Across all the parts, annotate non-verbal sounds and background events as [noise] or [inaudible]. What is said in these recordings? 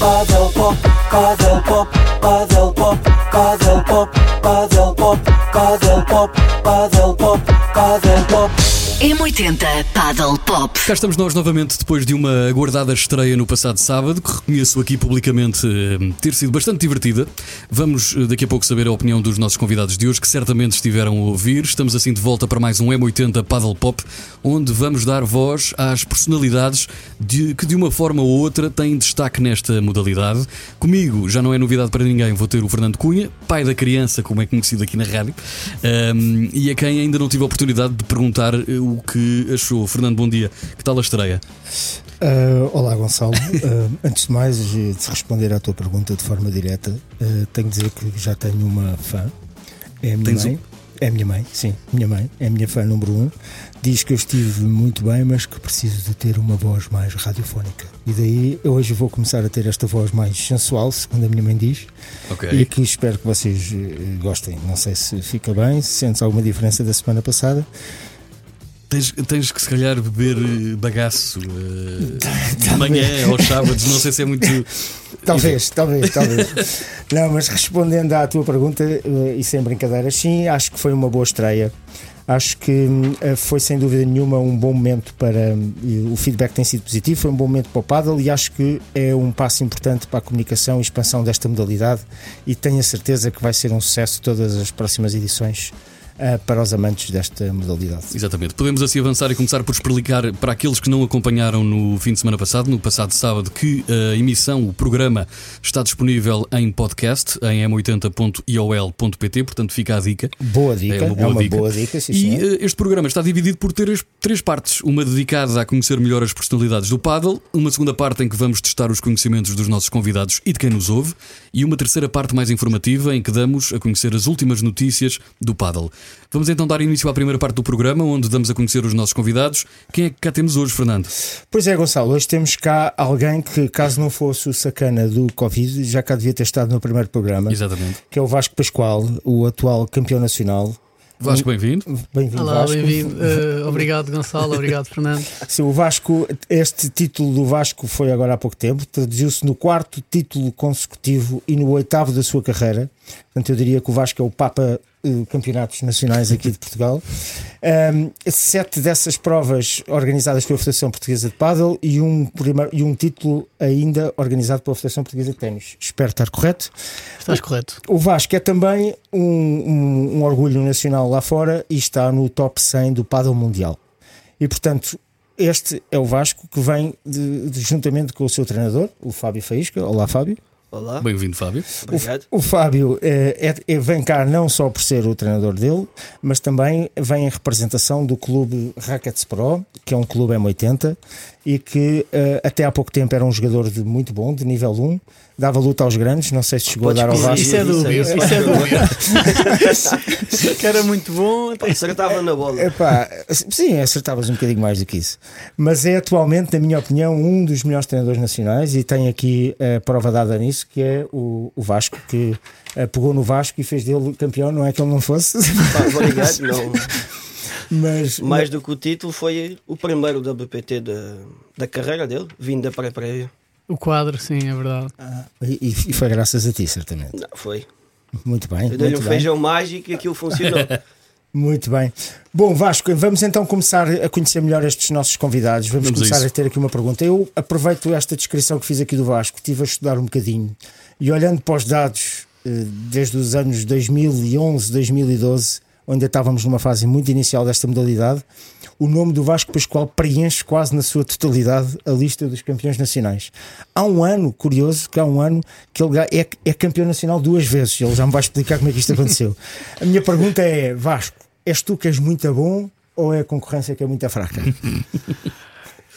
Paddle pop, paddle pop, paddle pop, paddle pop, paddle pop, paddle pop, paddle pop, paddle pop. M80 Paddle Pop. Cá estamos nós novamente depois de uma aguardada estreia no passado sábado, que reconheço aqui publicamente eh, ter sido bastante divertida. Vamos eh, daqui a pouco saber a opinião dos nossos convidados de hoje, que certamente estiveram a ouvir. Estamos assim de volta para mais um M80 Paddle Pop, onde vamos dar voz às personalidades de- que de uma forma ou outra têm destaque nesta modalidade. Comigo, já não é novidade para ninguém, vou ter o Fernando Cunha, pai da criança, como é conhecido aqui na rádio, Ahm, e a quem ainda não tive a oportunidade de perguntar eh, o que achou. Fernando, bom dia. Que tal a estreia? Ah, olá, Gonçalo. Ah, [laughs] antes de mais, de responder à tua pergunta de forma direta, ah, tenho de dizer que já tenho uma fã. É a minha Tens mãe. É a minha mãe, sim, minha mãe, é a minha fã número um. Diz que eu estive muito bem, mas que preciso de ter uma voz mais radiofónica. E daí eu hoje vou começar a ter esta voz mais sensual, segundo a minha mãe diz, Ok. e que espero que vocês eh, gostem. Não sei se fica bem, se sentes alguma diferença da semana passada. Tens, tens que se calhar beber eh, bagaço eh, [laughs] de manhã aos sábados, não sei se é muito. [laughs] Talvez, [laughs] talvez, talvez. Não, mas respondendo à tua pergunta, eh, e sem brincadeiras, sim, acho que foi uma boa estreia. Acho que hum, eh, foi sem dúvida nenhuma um bom momento para. e O feedback tem sido positivo, foi um bom momento para o paddle e acho que é um passo importante para a comunicação e expansão desta modalidade. E tenho a certeza que vai ser um sucesso todas as próximas edições eh, para os amantes desta modalidade. Exatamente. Podemos assim avançar e começar por explicar para aqueles que não acompanharam no fim de semana passado, no passado sábado, que a emissão, o programa, está disponível em podcast em m80.iol.pt, portanto fica a dica. Boa dica, É uma boa dica. dica, sim, E eh, este programa está dividido por três, três partes. Uma dedicada a conhecer melhor as personalidades do paddle, uma segunda parte em que vamos testar os conhecimentos dos nossos convidados e de quem nos ouve, e uma terceira parte mais informativa em que damos a conhecer as últimas notícias do paddle. Vamos então dar início à primeira parte do programa, onde damos a conhecer os nossos convidados. Quem é que cá temos hoje, Fernando? Pois é, Gonçalo, hoje temos cá alguém que, caso não fosse o sacana do Covid, já cá devia ter estado no primeiro programa, Exatamente. que é o Vasco Pascoal, o atual campeão nacional. Vasco, bem-vindo. Bem-vindo, Olá, Vasco. bem-vindo. Eh, obrigado, Gonçalo. Obrigado, Fernando. Sim, o Vasco, este título do Vasco foi agora há pouco tempo, traduziu-se no quarto título consecutivo e no oitavo da sua carreira. Portanto, eu diria que o Vasco é o Papa Campeonatos Nacionais aqui de Portugal. Ahm, sete dessas provas organizadas pela Federação Portuguesa de Paddle e um, primeiro, e um título ainda organizado pela Federação Portuguesa de Ténis. Espero estar correto. Estás correto. O Vasco é também um, um- um orgulho nacional lá fora e está no top 100 do paddle mundial. E portanto, este é o Vasco que vem de- de- juntamente com o seu treinador, o Fábio Faísca. Olá, Fábio. Olá, Bem-vindo, Fábio. obrigado. O Fábio eh, é- é- vem cá não só por ser o treinador dele, mas também vem em representação do clube Rackets Pro, que é um clube M80 e que eh, até há pouco tempo era um jogador de muito bom, de nível 1, dava luta aos grandes. Não sei se chegou Podes a dar ao Vasco. Isso é isso dúbio. aí. Isso é dúbio. [laughs] que era muito bom. Acertava na bola. Epá, sim, acertavas um bocadinho mais do que isso. Mas é atualmente, na minha opinião, um dos melhores treinadores nacionais e tem aqui a prova dada nisso, que é o, o Vasco, que eh, pegou no Vasco e fez dele campeão, não é que ele não fosse, Pá, obrigado. Não. [laughs] mas, Mais do que o título, foi o primeiro WPT da, da carreira dele, vindo da pré-prévia. O quadro, sim, é verdade. e, e foi graças a ti, certamente. Não, foi. Muito bem, Eu dei-lhe um bem. feijão mágico e aquilo funcionou. [laughs] Muito bem. Bom, Vasco, vamos então começar a conhecer melhor estes nossos convidados. Vamos, Vamos a começar a, isso. ter aqui uma pergunta. Eu aproveito esta descrição que fiz aqui do Vasco, estive a estudar um bocadinho e olhando para os dados eh, desde os anos 2011, 2012, onde estávamos numa fase muito inicial desta modalidade, o nome do Vasco Pascoal preenche quase na sua totalidade a lista dos campeões nacionais. Há um ano, curioso, que há um ano que ele é, é campeão nacional duas vezes. Ele já me vai explicar como é que isto [laughs] aconteceu. A minha pergunta é: Vasco, és tu que és muito bom ou é a concorrência que é muito fraca? [laughs]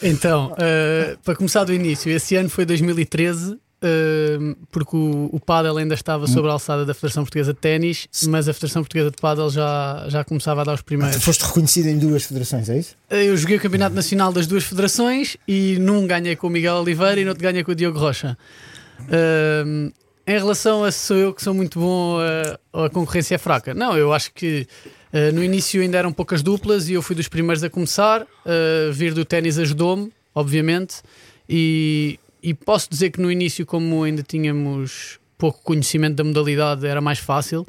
Então, eh, para começar do início, esse ano foi 2013. eh, porque o, o Padel ainda estava sobre a alçada da Federação Portuguesa de Ténis, mas a Federação Portuguesa de Padel já, já começava a dar os primeiros. Foste reconhecido em duas federações, é isso? Eh, Eu joguei o Campeonato Nacional das duas federações e num ganhei com o Miguel Oliveira e no outro ganhei com o Diogo Rocha. Em relação a se sou eu que sou muito bom ou a concorrência é fraca, não, eu acho que Uh, no início ainda eram poucas duplas e eu fui dos primeiros a começar. Uh, vir do ténis ajudou-me, obviamente, e, e posso dizer que no início, como ainda tínhamos pouco conhecimento da modalidade, era mais fácil,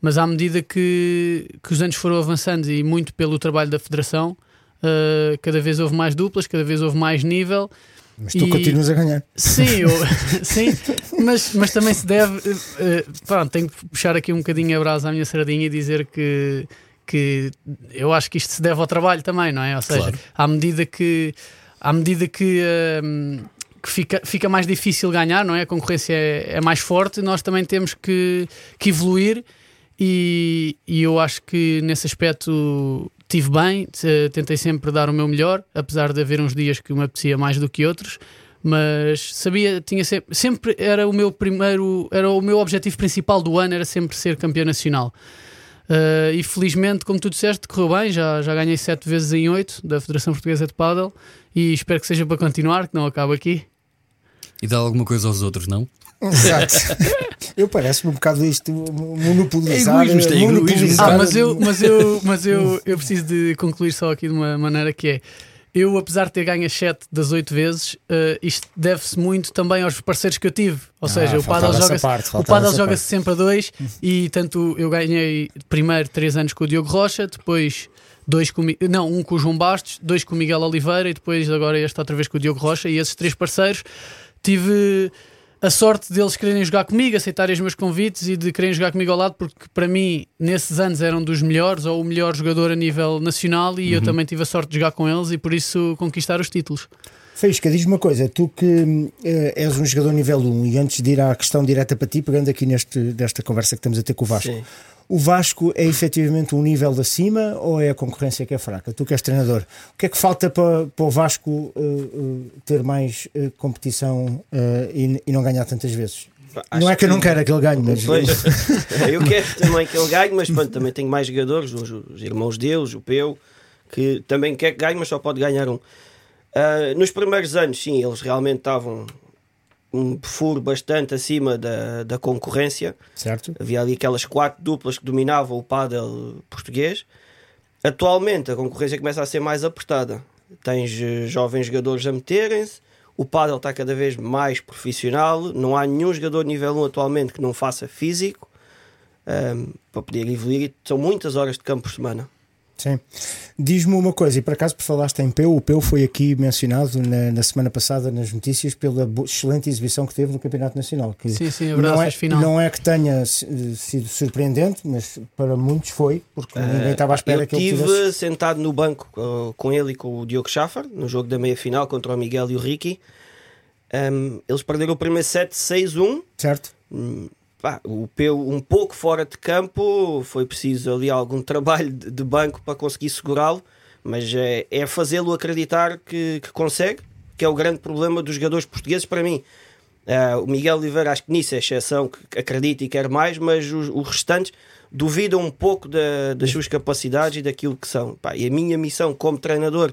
mas à medida que, que os anos foram avançando e muito pelo trabalho da Federação, uh, cada vez houve mais duplas, cada vez houve mais nível. Mas tu E- continuas a ganhar. Sim, eu- [laughs] sim mas, mas também se deve. eh, pronto, tenho que puxar aqui um bocadinho a brasa à minha sardinha e dizer que, que eu acho que isto se deve ao trabalho também, não é? Ou seja, Claro. à medida que. À medida que. ehm, que fica, fica mais difícil ganhar, não é? A concorrência é, é mais forte, nós também temos que, que evoluir e, e eu acho que nesse aspecto tive bem, te- tentei sempre dar o meu melhor, apesar de haver uns dias que me apetecia mais do que outros, mas sabia, tinha sempre, sempre era o meu primeiro, era o meu objetivo principal do ano, era sempre ser campeão nacional. Uh, e felizmente, como tu disseste, correu bem, já, já ganhei sete vezes em oito da Federação Portuguesa de Paddle e espero que seja para continuar, que não acaba aqui. E dá alguma coisa aos outros, não? Exato. [laughs] eu parece-me um bocado isto monopolizar. É egoísmo, é egoísmo. monopolizar- Ah, mas eu, mas eu, mas eu, eu preciso de concluir só aqui de uma maneira que é. Eu, apesar de ter ganho as 7 das 8 vezes, eh, isto deve-se muito também aos parceiros que eu tive. Ou seja, o Ah, Paddle joga-se essa joga-se sempre a dois e tanto eu ganhei primeiro 3 anos com o Diogo Rocha, depois dois com, não, um com o João Bastos, dois com o Miguel Oliveira e depois agora este outra vez com o Diogo Rocha e esses três parceiros tive a sorte deles quererem jogar comigo, aceitarem os meus convites e de quererem jogar comigo ao lado, porque para mim, nesses anos, eram dos melhores ou o melhor jogador a nível nacional e eu também tive a sorte de jogar com eles e por isso conquistar os títulos. Faísca, diz-me uma coisa, tu que eh, és um jogador nível 1 e antes de ir à questão direta para ti, pegando aqui neste, desta conversa que estamos a ter com o Vasco, Sim. O Vasco é efetivamente um nível de acima ou é a concorrência que é fraca? Tu que és treinador, o que é que falta para, para o Vasco eh, eh, ter mais eh, competição e, e não ganhar tantas vezes? Acho não é que eu não quero que ele ganhe, mas Pois, [laughs] eu quero também que ele ganhe, mas pronto, também tenho mais jogadores, os, os irmãos deles, o Peu, que também quer que ganhe, mas só pode ganhar um. Ah, nos primeiros anos, sim, eles realmente estavam um furo bastante acima da, da concorrência. certo? Havia ali aquelas quatro duplas que dominavam o pádel português. Atualmente a concorrência começa a ser mais apertada. Tens eh, jovens jogadores a meterem-se, o pádel está cada vez mais profissional, não há nenhum jogador nível 1 atualmente que não faça físico ahm, para poder evoluir. São muitas horas de campo por semana. Sim. Diz-me uma coisa, e por acaso por falaste em Peu, o Peu foi aqui mencionado na, na semana passada nas notícias pela excelente exibição que teve no Campeonato Nacional. Que Sim, sim, não, é, final. não é que tenha sido surpreendente, mas para muitos foi, porque ninguém estava à espera eu que ele estive tivesse. sentado no banco uh, com ele e com o Diogo Schaffer no jogo da meia final contra o Miguel e o Ricky. Ahm, eles perderam o primeiro set 6-1. Certo? Hum, pá, o Peu um pouco fora de campo, foi preciso ali algum trabalho de, banco para conseguir segurá-lo, mas é, é fazê-lo acreditar que, que consegue, que é o grande problema dos jogadores portugueses para mim. Ah, o Miguel Oliveira, acho que nisso é exceção, que acredita e quer mais, mas os, os restantes duvidam um pouco da- das suas capacidades e daquilo que são. Pá, e a minha missão como treinador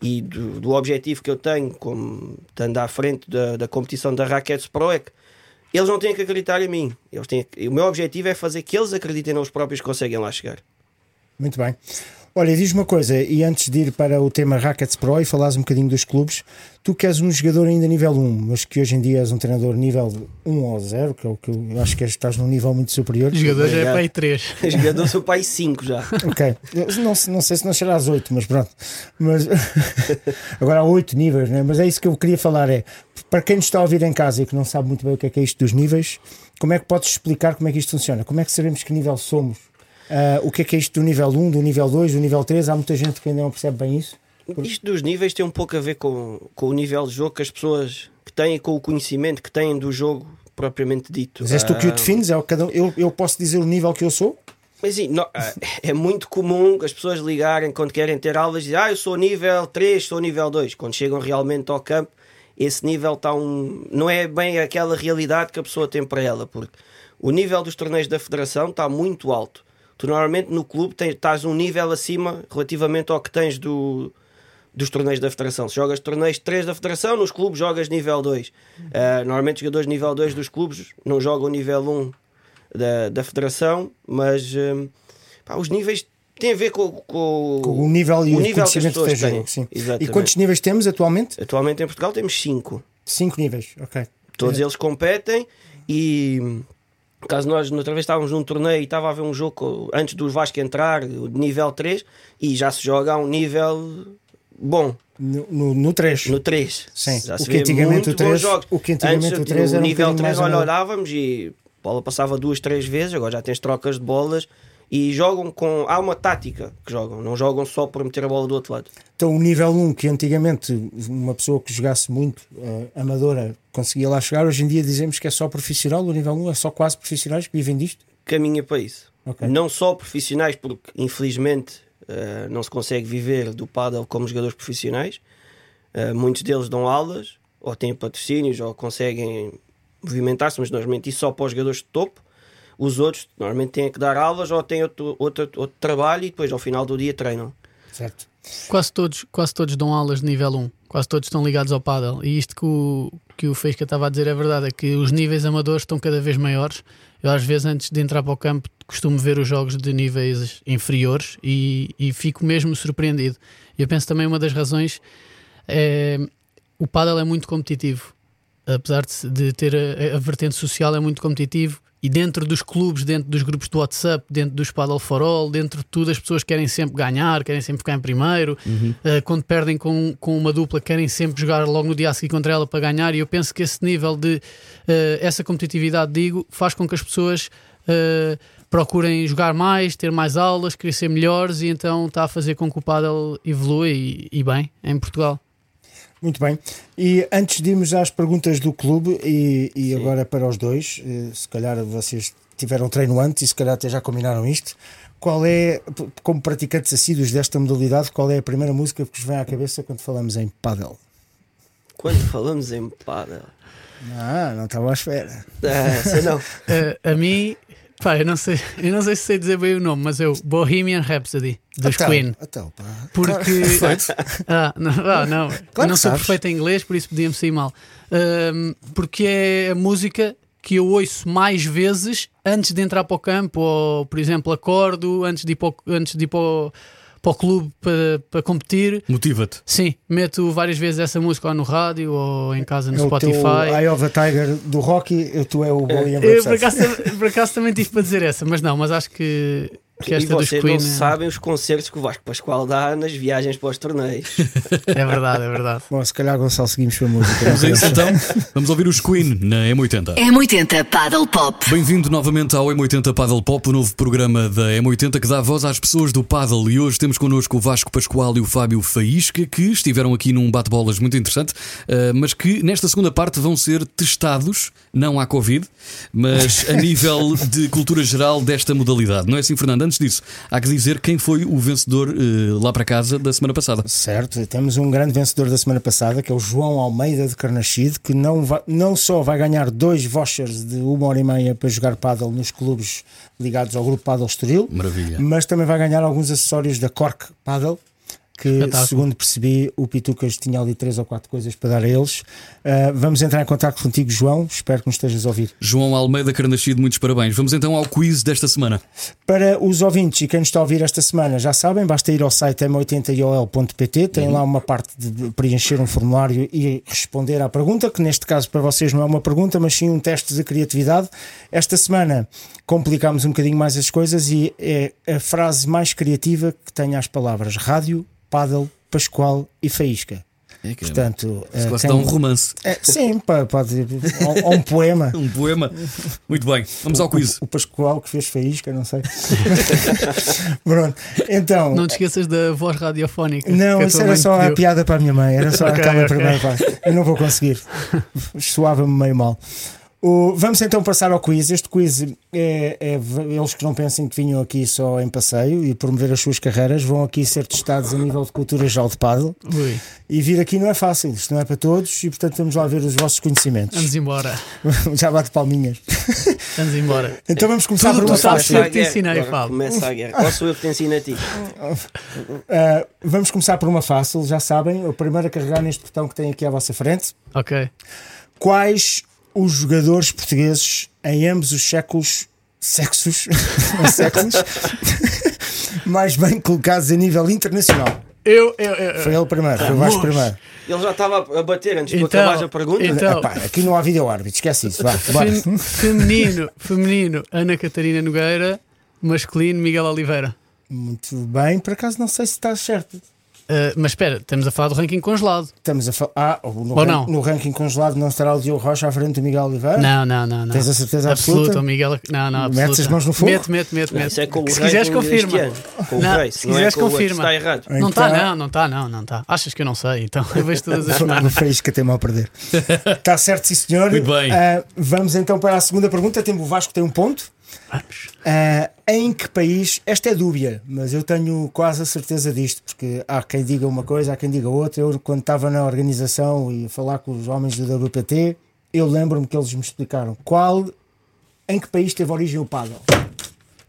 e do, do objetivo que eu tenho, como estando à frente da, da competição da Rackets Pro, é que eles não têm que acreditar em mim. Eles têm o meu objetivo é fazer que eles acreditem neles próprios que conseguem lá chegar. Muito bem. Olha, diz uma coisa, e antes de ir para o tema Rackets Pro e falares um bocadinho dos clubes, tu que és um jogador ainda nível 1, mas que hoje em dia és um treinador nível 1 ou 0, que é o que eu acho que estás num nível muito superior. Os jogadores é aí 3. Jogador sou pai 5 já. Ok, não, não sei se não às 8, mas pronto. Mas, [laughs] agora há 8 níveis, né? mas é isso que eu queria falar: é para quem nos está a ouvir em casa e que não sabe muito bem o que é, que é isto dos níveis, como é que podes explicar como é que isto funciona? Como é que sabemos que nível somos? Ah, o que é que é isto do nível 1, do nível 2, do nível 3? Há muita gente que ainda não percebe bem isso. Isto dos níveis tem um pouco a ver com, com o nível de jogo que as pessoas que têm, com o conhecimento que têm do jogo propriamente dito. Mas és tu que o Ah, defines? É o cada, um- eu, eu posso dizer o nível que eu sou? Mas sim, não, ah, [laughs] é muito comum as pessoas ligarem quando querem ter aulas e dizem, ah, eu sou nível 3, sou nível 2. Quando chegam realmente ao campo, esse nível está um. não é bem aquela realidade que a pessoa tem para ela, porque o nível dos torneios da Federação está muito alto. Tu normalmente no clube tens, estás um nível acima relativamente ao que tens do, dos torneios da Federação. Se jogas torneios 3 da Federação, nos clubes jogas nível 2. Ah, normalmente os jogadores nível 2 dos clubes não jogam nível 1 da, da Federação, mas hum, pá, os níveis tem a ver com, com, Com o nível e o o, nível que as conhecimento que do têm. E quantos níveis temos atualmente? Atualmente em Portugal temos 5. Cinco níveis, ok. Todos É. eles competem e caso nós outra vez estávamos num torneio e estava a haver um jogo antes do Vasco entrar, o de nível 3, e já se joga a um nível bom, No, no, no 3. no 3. Sim. Já O se que vê antigamente o 3 bons jogos. o que antigamente Antes, o 3 no era um nível bocadinho 3 mais olha, olhávamos e a bola passava duas, três vezes, agora já tens trocas de bolas e jogam com. Há uma tática que jogam, não jogam só por meter a bola do outro lado. Então o nível 1, que antigamente uma pessoa que jogasse muito eh, amadora conseguia lá chegar, hoje em dia dizemos que é só profissional, o nível 1 é só quase profissionais que vivem disto. Caminha para isso. Ok. Não só profissionais, porque infelizmente eh, não se consegue viver do paddle como jogadores profissionais. Eh, muitos deles dão aulas, ou têm patrocínios, ou conseguem movimentar-se, mas normalmente isso só para os jogadores de topo. Os outros normalmente têm que dar aulas ou têm outro, outro, outro trabalho e depois ao final do dia treinam. Certo. Quase todos, quase todos dão aulas de nível 1, quase todos estão ligados ao paddle. E isto que o, que o Feisca estava a dizer é verdade, é que os níveis amadores estão cada vez maiores. Eu às vezes antes de entrar para o campo costumo ver os jogos de níveis inferiores e, e fico mesmo surpreendido. E eu penso também uma das razões é o paddle é muito competitivo. Apesar de, de ter a, a vertente social é muito competitivo e dentro dos clubes, dentro dos grupos do WhatsApp, dentro dos Paddle for All, dentro de tudo, as pessoas querem sempre ganhar, querem sempre ficar em primeiro. Uh, quando perdem com, com uma dupla, querem sempre jogar logo no dia a seguir contra ela para ganhar. E eu penso que esse nível de uh, essa competitividade, digo, faz com que as pessoas uh, procurem jogar mais, ter mais aulas, ser melhores, e então está a fazer com que o Paddle evolua e, e bem em Portugal. Muito bem. E antes de irmos às perguntas do clube, e, e agora para os dois, eh, se calhar vocês tiveram treino antes e se calhar até já combinaram isto. Qual é, como praticantes assíduos desta modalidade, qual é a primeira música que vos vem à cabeça quando falamos em paddle? Quando falamos em paddle, Ah, não estava à espera. ah, sei não. Uh, [laughs] a mim, pá, eu não, sei, eu não sei se sei dizer bem o nome, mas eu Bohemian Rhapsody dos Então, Queen. então, pá. Porque. ah, não, ah, não. que não sou sabes. perfeito em inglês, por isso podia-me sair mal. Ahm, porque é a música que eu ouço mais vezes antes de entrar para o campo, ou por exemplo, acordo antes de ir para o, antes de ir para o, para o clube para, para competir. Motiva-te. Sim, meto várias vezes essa música ou no rádio ou em casa no É o teu Spotify. Eye of the Tiger do Rocky, eu- tu é o Bohemian Eu por acaso, por acaso também tive para dizer essa, mas não, mas acho que, que E esta dos vocês Queen não é- sabem os concertos que o Vasco Pascoal dá nas viagens para os torneios. [laughs] é verdade, é verdade. Bom, se calhar Gonçalo seguimos para a música. Vamos a isso então. Vamos ouvir os Queen na M80. M80 Paddle Pop. Bem-vindo novamente ao M80 Paddle Pop, o novo programa da M80 que dá voz às pessoas do paddle. E hoje temos connosco o Vasco Pascoal e o Fábio Faísca, que estiveram aqui num bate-bolas muito interessante, eh, mas que nesta segunda parte vão ser testados, não à Covid, mas a nível de cultura geral desta modalidade. Não é assim, Fernando? Antes disso, há que dizer quem foi o vencedor eh, lá para casa da semana passada. Certo, temos um grande vencedor da semana passada, que é o João Almeida de Carnachide, que não, vai- não só vai ganhar dois vouchers de uma hora e meia para jogar paddle nos clubes ligados ao grupo Paddle Estoril, Maravilha. mas também vai ganhar alguns acessórios da Cork Paddle, que Espetáculo. segundo percebi, o Pitucas tinha ali três ou quatro coisas para dar a eles. Ah, vamos entrar em contato contigo, João, espero que nos estejas a ouvir. João Almeida Carnascido, muitos parabéns. Vamos então ao quiz desta semana. Para os ouvintes e quem nos está a ouvir esta semana, já sabem, basta ir ao site m80iol.pt, tem lá uma parte de preencher um formulário e responder à pergunta, que neste caso para vocês não é uma pergunta, mas sim um teste de criatividade. Esta semana complicámos um bocadinho mais as coisas e é a frase mais criativa que tenha as palavras rádio, paddle, pascoal e faísca. É que Portanto, eh, quase quem- dá um romance. é, sim, pode, ou, ou um poema. [laughs] Um poema. Muito bem, vamos ao quiz. O, o Pascoal que fez faísca, não sei. [laughs] Pronto, então. Não te esqueças da voz radiofónica. Não, a isso era só a pediu. piada para a minha mãe, era só Ok, aquela ok. primeira parte. Eu não vou conseguir. Soava-me meio mal. O- vamos então passar ao quiz. Este quiz é, é eles que não pensem que vinham aqui só em passeio e promover as suas carreiras, vão aqui ser testados a nível de cultura geral de paddle. Ui, E vir aqui não é fácil, isto não é para todos, e portanto vamos lá ver os vossos conhecimentos. vamos embora. [laughs] Já bate palminhas. Vamos embora. Então vamos começar Tudo por tu uma sabes fácil. eu te ensinei, Fábio. Começa a guerra. [laughs] Qual sou eu que te ensino a ti? Uh, [laughs] vamos começar por uma fácil, já sabem. O primeiro a carregar neste botão que tem aqui à vossa frente. Ok. Quais os jogadores portugueses em ambos os séculos. Sexos, [laughs] séculos, [laughs] mais bem colocados a nível internacional. Eu, eu, eu. Foi ele primeiro, foi o Vasco primeiro. Ele já estava a bater antes de Então, acabares a pergunta. então- Epá, aqui não há vídeo árbitro, esquece isso. Vá. Fem- feminino, feminino, Ana Catarina Nogueira. Masculino, Miguel Oliveira. Muito bem, por acaso não sei se está certo. Uh, mas espera, estamos a falar do ranking congelado. Estamos a falar. Ah, no, Ou ran- não? no ranking congelado não estará o Diogo Rocha à frente do Miguel Oliveira? Não, não, não. não. Tens a certeza absoluta? o Miguel. Não, não, Metes absoluta. as mãos no fogo? Mete, mete, mete. Não, mete. é com o se quiseres, confirma. Não, Grace, se não é quiseres, outro. confirma. Está errado. Não está, Então- não, não está, não, não está. Achas que eu não sei? Então eu vejo todas as [laughs] semanas. Faísca tem mal a perder. Está [laughs] certo, sim, senhor. Muito bem. Ah, vamos então para a segunda pergunta. Temos o Vasco tem um ponto. Vamos. Ah, em que país? Esta é dúbia, mas eu tenho quase a certeza disto, porque há quem diga uma coisa, há quem diga outra. Eu, quando estava na organização e a falar com os homens do WPT, eu lembro-me que eles me explicaram qual, em que país teve origem o paddle.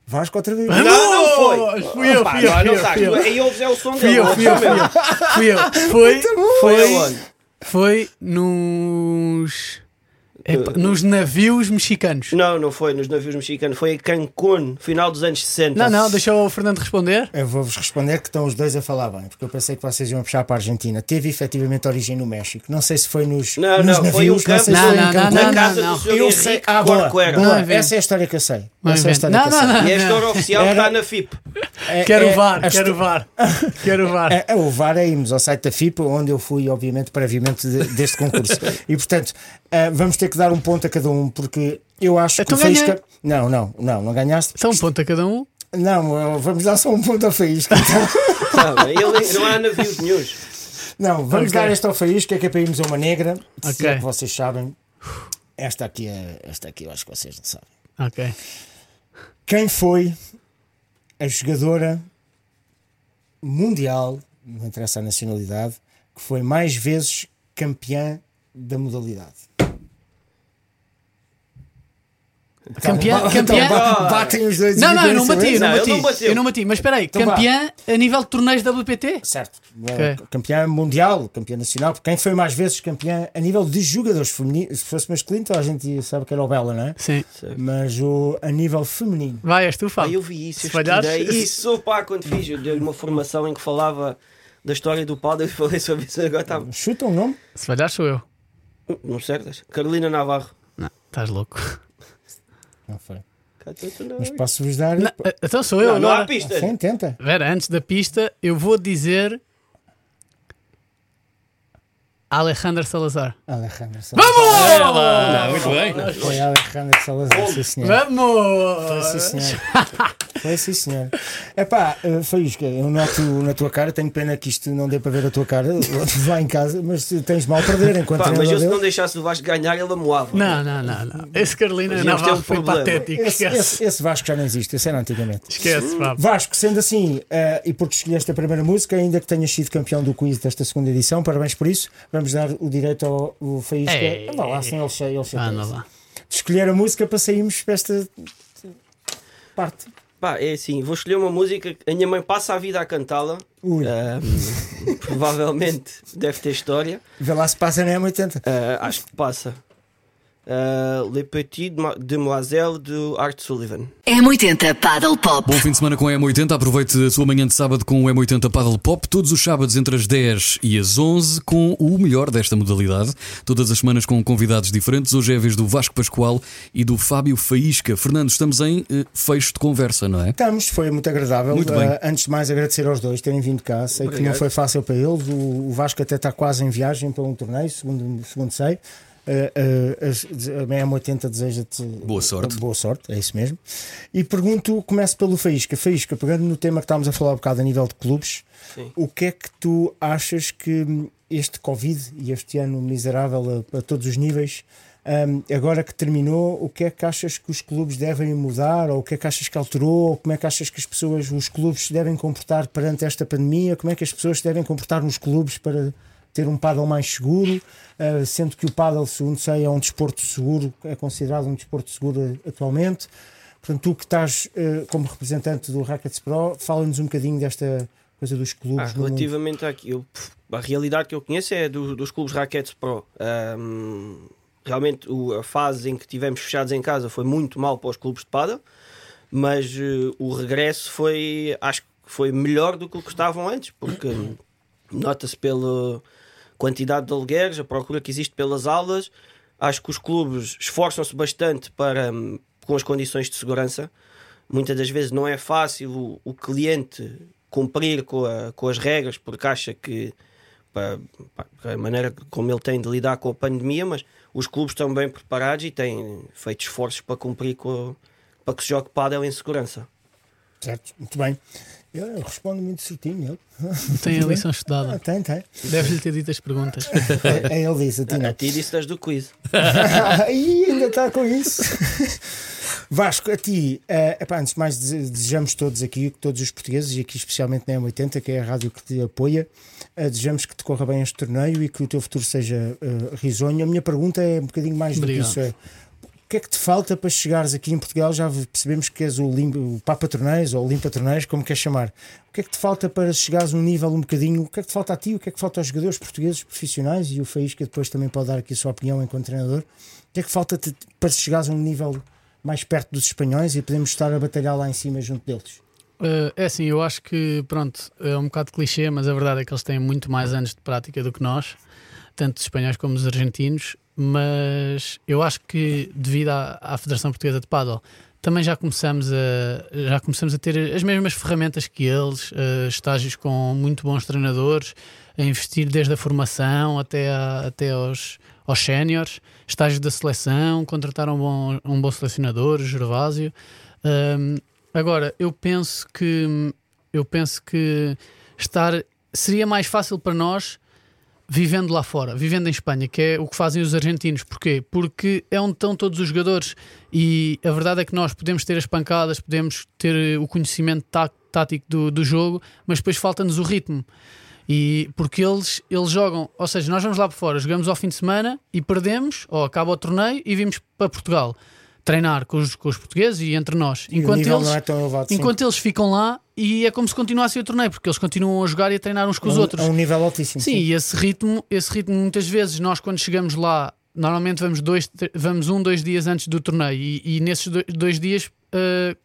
Vasco outra vez. Não, não foi. Fui eu, fui eu, não, fui não eu, está. fui eu. Aí ouves é o som Fui eu, fui eu, fui eu. Fui eu. [laughs] Foi, Foi foi, aonde? Foi nos, navios mexicanos. Não, não foi nos navios mexicanos. Foi em Cancún, final dos anos 60. Não, não, deixa o Fernando responder. Eu vou-vos responder que estão os dois a falar bem, porque eu pensei que vocês iam puxar para a Argentina. Teve efetivamente origem no México. Não sei se foi nos, Não, nos não, foi navios, um não sei campo- Não, foi não, não, Cancún. Na não, casa não. do senhor Eu sei. Ah, boa. Não boa. Essa é a história que eu sei. Não Essa é a inventa. história Não, não, sei. não. E a história oficial está na FIP. É- Quero é- o VAR, quero o VAR. Quero o VAR. É, é, o VAR é irmos ao site da FIPA, onde eu fui, obviamente, previamente de- deste concurso. [laughs] e, portanto, eh, vamos ter que dar um ponto a cada um, porque eu acho Então que o Faísca. ganhei. Não, não, não, não ganhaste. Só um ponto a cada um. Não, vamos dar só um ponto ao Faísca. então. [laughs] Não, ele, não há navios nenhums. Não, vamos Ok. dar esta ao Faísca, que é para irmos a uma negra. Se Ok. é que vocês sabem. Esta aqui, é, esta aqui eu acho que vocês não sabem. Ok. Quem foi a jogadora mundial, não interessa a nacionalidade, que foi mais vezes campeã da modalidade? Campeã, Então, campeã. ba- batem os dois Não, não, eu não bati, eu não bati. não. Eu não bati. Mas espera aí, Então vá. campeã a nível de torneios WPT? Certo. Ok. Campeã mundial, campeã nacional. Quem foi mais vezes campeã a nível de jogadores femininos? Se fosse masculino, a gente sabe que era o Bela, não é? Sim. Mas o, a nível feminino. Vai, és tu, Ah, Fábio. eu vi isso, Se eu estudei [laughs] isso pá, quando fiz. Eu dei uma formação em que falava da história do pau, [laughs] eu falei sobre isso agora estava. Chuta um nome? Se falhar, sou eu. Não certas? Carolina Navarro. Não, estás louco. Não foi. Não- Mas posso-vos dar. Não, eh, então sou eu Não, não há agora. pistas. Sim, tenta. Vera, antes da pista, eu vou dizer. Alejandro Salazar. Alejandro Salazar. Ah, muito bem. Foi Alejandro Salazar, sim senhor. Foi Vamos! sim senhor. [laughs] Foi sim senhor. Epá, eh, foi isto. Eu noto na tua cara, tenho pena que isto não dê para ver a tua cara [laughs] lá em casa, mas tens mal a perder enquanto Pá, mas eu se não deixasse o Vasco ganhar, ele amoava. Não, não, não, não. Esse Carolina ter Navarro um foi problema. patético. Esse, esse- esse Vasco já não existe, esse era antigamente. Esquece, Fábio. Vasco, sendo assim, eh, e porque escolheste a primeira música, ainda que tenhas sido campeão do quiz desta segunda edição, parabéns por isso. Vamos dar o direito ao, ao Faísca. Ei. Vá lá, sem ele cheio, ele cheio. Anda lá. De escolher a música para sairmos para esta parte. Pá, é assim, vou escolher uma música que a minha mãe passa a vida a cantá-la. [laughs] Provavelmente deve ter história. vê lá se passa na M80. Ah, acho que passa. Ah, Le Petit Demoiselle de Art Sullivan. M80 Paddle Pop. Bom fim de semana com a M80. Aproveite a sua manhã de sábado com o M80 Paddle Pop. Todos os sábados entre as 10 e as 11 com o melhor desta modalidade. Todas as semanas com convidados diferentes. Hoje é a vez do Vasco Pascoal e do Fábio Faísca. Fernando, estamos em eh, fecho de conversa, não é? Estamos, foi muito agradável. Muito bem. Uh, antes de mais, agradecer aos dois terem vindo cá. Sei que não Obrigado. foi fácil para eles. O, o Vasco até está quase em viagem para um torneio, segundo, segundo sei. Uh, uh, as- a M80 deseja-te Boa sorte. Boa sorte, é isso mesmo. E pergunto, começo pelo Faísca. Faísca, pegando no tema que estávamos a falar um bocado a nível de clubes, Sim. o que é que tu achas que hum, este Covid e este ano miserável a, a todos os níveis, hum, agora que terminou, o que é que achas que os clubes devem mudar? Ou o que é que achas que alterou? Ou como é que achas que as pessoas, os clubes se devem comportar perante esta pandemia? Como é que as pessoas se devem comportar nos clubes para ter um paddle mais seguro? Uh, sendo que o paddle, segundo sei, é um desporto seguro, é considerado um desporto seguro uh, atualmente. Portanto, tu que estás uh, como representante do Rackets Pro, fala-nos um bocadinho desta coisa dos clubes. Ah, relativamente pff, a realidade que eu conheço é do- dos clubes Rackets Pro. Ahm, realmente o- a fase em que tivemos fechados em casa foi muito mal para os clubes de pada, mas eh, o regresso foi, acho que foi melhor do que o que estavam antes, porque nota-se pela quantidade de alugueres, a procura que existe pelas aulas. Acho que os clubes esforçam-se bastante para hum, com as condições de segurança. Muitas das vezes não é fácil o, o cliente cumprir com, a- com as regras, porque acha que pá, pá, a maneira como ele tem de lidar com a pandemia, mas os clubes estão bem preparados e têm feito esforços para cumprir com para que se jogue pádel em segurança. Certo, muito bem. Eu, eu respondo muito certinho. Ele. Tem a lição Ah, estudada. tem, tem. Deves-lhe ter dito as perguntas. É, é ele disse, a ti A não. ti disse das do quiz. [laughs] Ih, ainda está com isso. Vasco, a ti, eh, epá, antes de mais, dese- desejamos todos aqui, todos os portugueses, e aqui especialmente na M80, que é a rádio que te apoia, eh, desejamos que te corra bem este torneio e que o teu futuro seja eh, risonho. A minha pergunta é um bocadinho mais do que Obrigado. isso: é que é que te falta para chegares aqui em Portugal? Já percebemos que és o, limpa, o Papa Torneios ou Limpa Torneios, como queres chamar. O que é que te falta para chegares a um nível um bocadinho? O que é que te falta a ti? O que é que falta aos jogadores portugueses profissionais? E o Faísca depois também pode dar aqui a sua opinião enquanto treinador. O que é que falta para chegares a um nível mais perto dos espanhóis e podemos estar a batalhar lá em cima junto deles? Uh, é assim, eu acho que, pronto, é um bocado clichê, mas a verdade é que eles têm muito mais anos de prática do que nós, tanto os espanhóis como os argentinos. Mas eu acho que, devido à, à Federação Portuguesa de Paddle, também já começamos a, já começamos a ter as mesmas ferramentas que eles, uh, estágios com muito bons treinadores, a investir desde a formação até, a- até aos, aos séniores, estágios da seleção, contratar um bom, um bom selecionador, o Gervásio. Agora, eu penso que eu penso que estar seria mais fácil para nós vivendo lá fora, vivendo em Espanha, que é o que fazem os argentinos. Porquê? Porque é onde estão todos os jogadores e a verdade é que nós podemos ter as pancadas, podemos ter o conhecimento tá- tático do, do jogo, mas depois falta-nos o ritmo. E porque eles, eles jogam, ou seja, nós vamos lá para fora, jogamos ao fim de semana e perdemos, ou acaba o torneio e vimos para Portugal treinar com os, com os portugueses e entre nós. E Enquanto eles, é elevado. enquanto eles ficam lá e é como se continuasse o torneio, porque eles continuam a jogar e a treinar uns com os a um, outros. a um nível altíssimo. Sim, e esse ritmo, esse ritmo, muitas vezes, nós quando chegamos lá, normalmente vamos, dois, vamos um, dois dias antes do torneio, e, e nesses do- dois dias uh,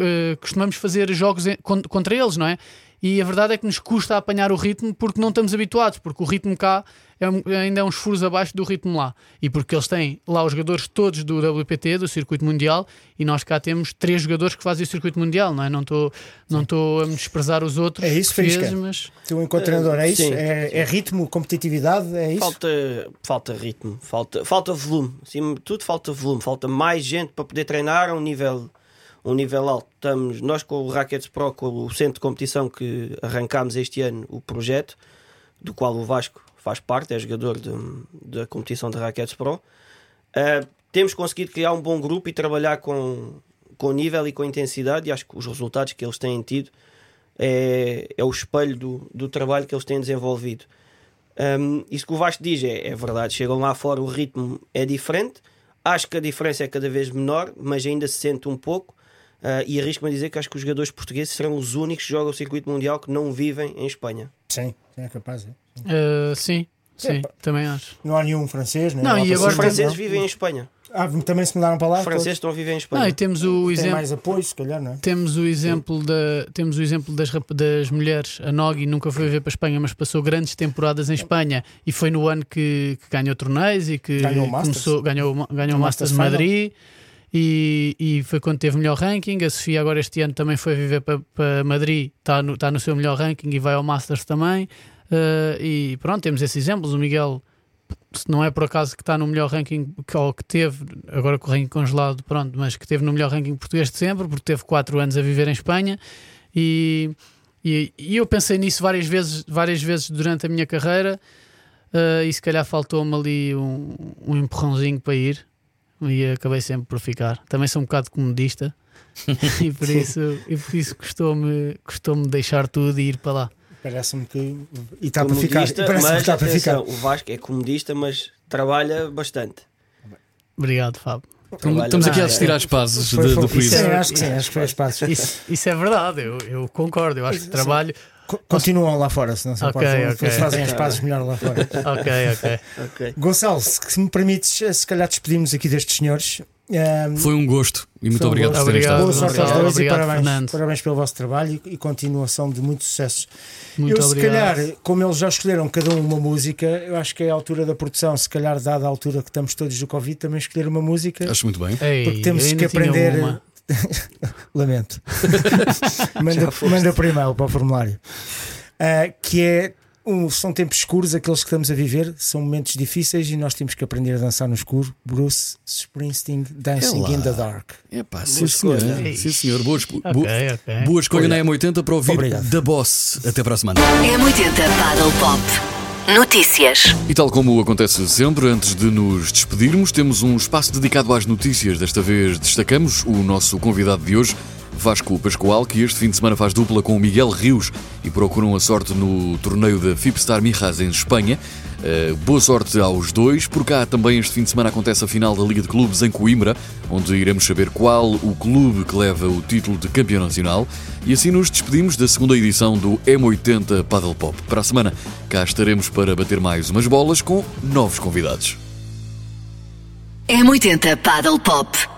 uh, costumamos fazer jogos contra eles, não é? E a verdade é que nos custa apanhar o ritmo porque não estamos habituados, porque o ritmo cá é ainda é uns furos abaixo do ritmo lá. E porque eles têm lá os jogadores todos do WPT, do Circuito Mundial, e nós cá temos três jogadores que fazem o Circuito Mundial, não é? Não estou não estou a desprezar os outros, É isso, portugueses, Faísca. mas Tu, enquanto treinador, é isso? Sim, é, é ritmo, competitividade? É isso? Falta, falta ritmo, falta, falta volume. Acima de tudo, falta volume. Falta mais gente para poder treinar a um nível, um nível alto. Estamos, nós com o Rackets Pro, com o centro de competição que arrancámos este ano, o projeto, do qual o Vasco faz parte, é jogador de- da competição de Rackets Pro. Uh, temos conseguido criar um bom grupo e trabalhar com, com nível e com intensidade, e acho que os resultados que eles têm tido é, é o espelho do, do trabalho que eles têm desenvolvido. Um, isso que o Vasco diz é, é verdade. Chegam lá fora, o ritmo é diferente. Acho que a diferença é cada vez menor, mas ainda se sente um pouco. Uh, e arrisco-me a dizer que acho que os jogadores portugueses serão os únicos que jogam o circuito mundial que não vivem em Espanha. Sim, é capaz. é. Uh, sim, sim, Epá. também acho. Não há nenhum francês, né? Não, e agora Os franceses não? vivem em Espanha. Ah, também se mudaram para lá? Os franceses estão a viver em Espanha. Não, e temos o Tem exemplo. mais apoio, se calhar, não é? Temos o exemplo, da, temos o exemplo das, rap- das mulheres. A Nogi nunca foi ver para a Espanha, mas passou grandes temporadas em Espanha e foi no ano que, que ganhou torneios e que Ganhou o Masters. começou, ganhou, ganhou o Masters Masters de Final. E, e foi quando teve melhor ranking. A Sofia agora este ano também foi viver para, para Madrid, está no, está no seu melhor ranking e vai ao Masters também. Uh, e pronto, temos esses exemplos. O Miguel se não é por acaso que está no melhor ranking ou que teve, agora com o ranking congelado, pronto, mas que teve no melhor ranking português de sempre, porque teve 4 anos a viver em Espanha e, e, e eu pensei nisso várias vezes, várias vezes durante a minha carreira eh, e se calhar faltou-me ali um, um empurrãozinho para ir e acabei sempre por ficar. Também sou um bocado comodista [laughs] e por isso, e por isso custou-me custou deixar tudo e ir para lá. Parece-me que. E está para ficar. Mas está para ficar. o Vasco é comodista, mas trabalha bastante. Obrigado, Fábio. Trabalha Estamos aqui a assistir às pazes do. Sim, acho que sim, acho que foi espaço. Isso, isso é verdade, eu, eu concordo. Eu acho que trabalho. Co- Continuam lá fora, se não se Ok, importam. ok. Depois fazem as pazes melhor lá fora. [laughs] Ok, ok. Ok. Gonçalo, se se me permites, se calhar despedimos aqui destes senhores. Ahm, Foi um gosto e muito um obrigado por gosto. terem Obrigado. estado. Boa sorte aos dois e parabéns, Fernando. parabéns pelo vosso trabalho e, e continuação de muitos sucessos. Muito eu, obrigado. se calhar, como eles já escolheram cada um uma música, eu acho que é a altura da produção, se calhar, dada a altura que estamos todos do Covid, também escolher uma música. Acho muito bem. Ei, Porque temos que aprender. uma. [laughs] Lamento. [laughs] manda, manda por e-mail para o formulário. Ah, que é. um- são tempos escuros, aqueles que estamos a viver, são momentos difíceis e nós temos que aprender a dançar no escuro. Bruce Springsteen, Dancing É in the Dark. Epá, sim, Boa senhor. escolha. Sim, senhor. Boa, esco- Ok, boa- ok. boa escolha na M80 para ouvir Obrigado. da Boss. Até para a semana. M80 Paddle Pop. Notícias. E tal como acontece sempre, antes de nos despedirmos, temos um espaço dedicado às notícias. Desta vez destacamos o nosso convidado de hoje, Vasco Pascoal, que este fim de semana faz dupla com Miguel Rios e procuram a sorte no torneio da Fipstar Mijas em Espanha. Uh, boa sorte aos dois. Por cá também este fim de semana acontece a final da Liga de Clubes em Coimbra, onde iremos saber qual o clube que leva o título de campeão nacional. E assim nos despedimos da segunda edição do M80 Paddle Pop. Para a semana cá estaremos para bater mais umas bolas com novos convidados. M80 Paddle Pop.